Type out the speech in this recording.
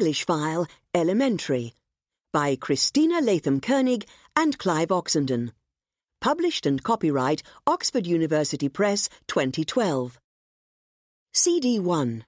English file Elementary by Christina Latham Koenig and Clive Oxenden. Published and copyright Oxford University Press 2012. CD 1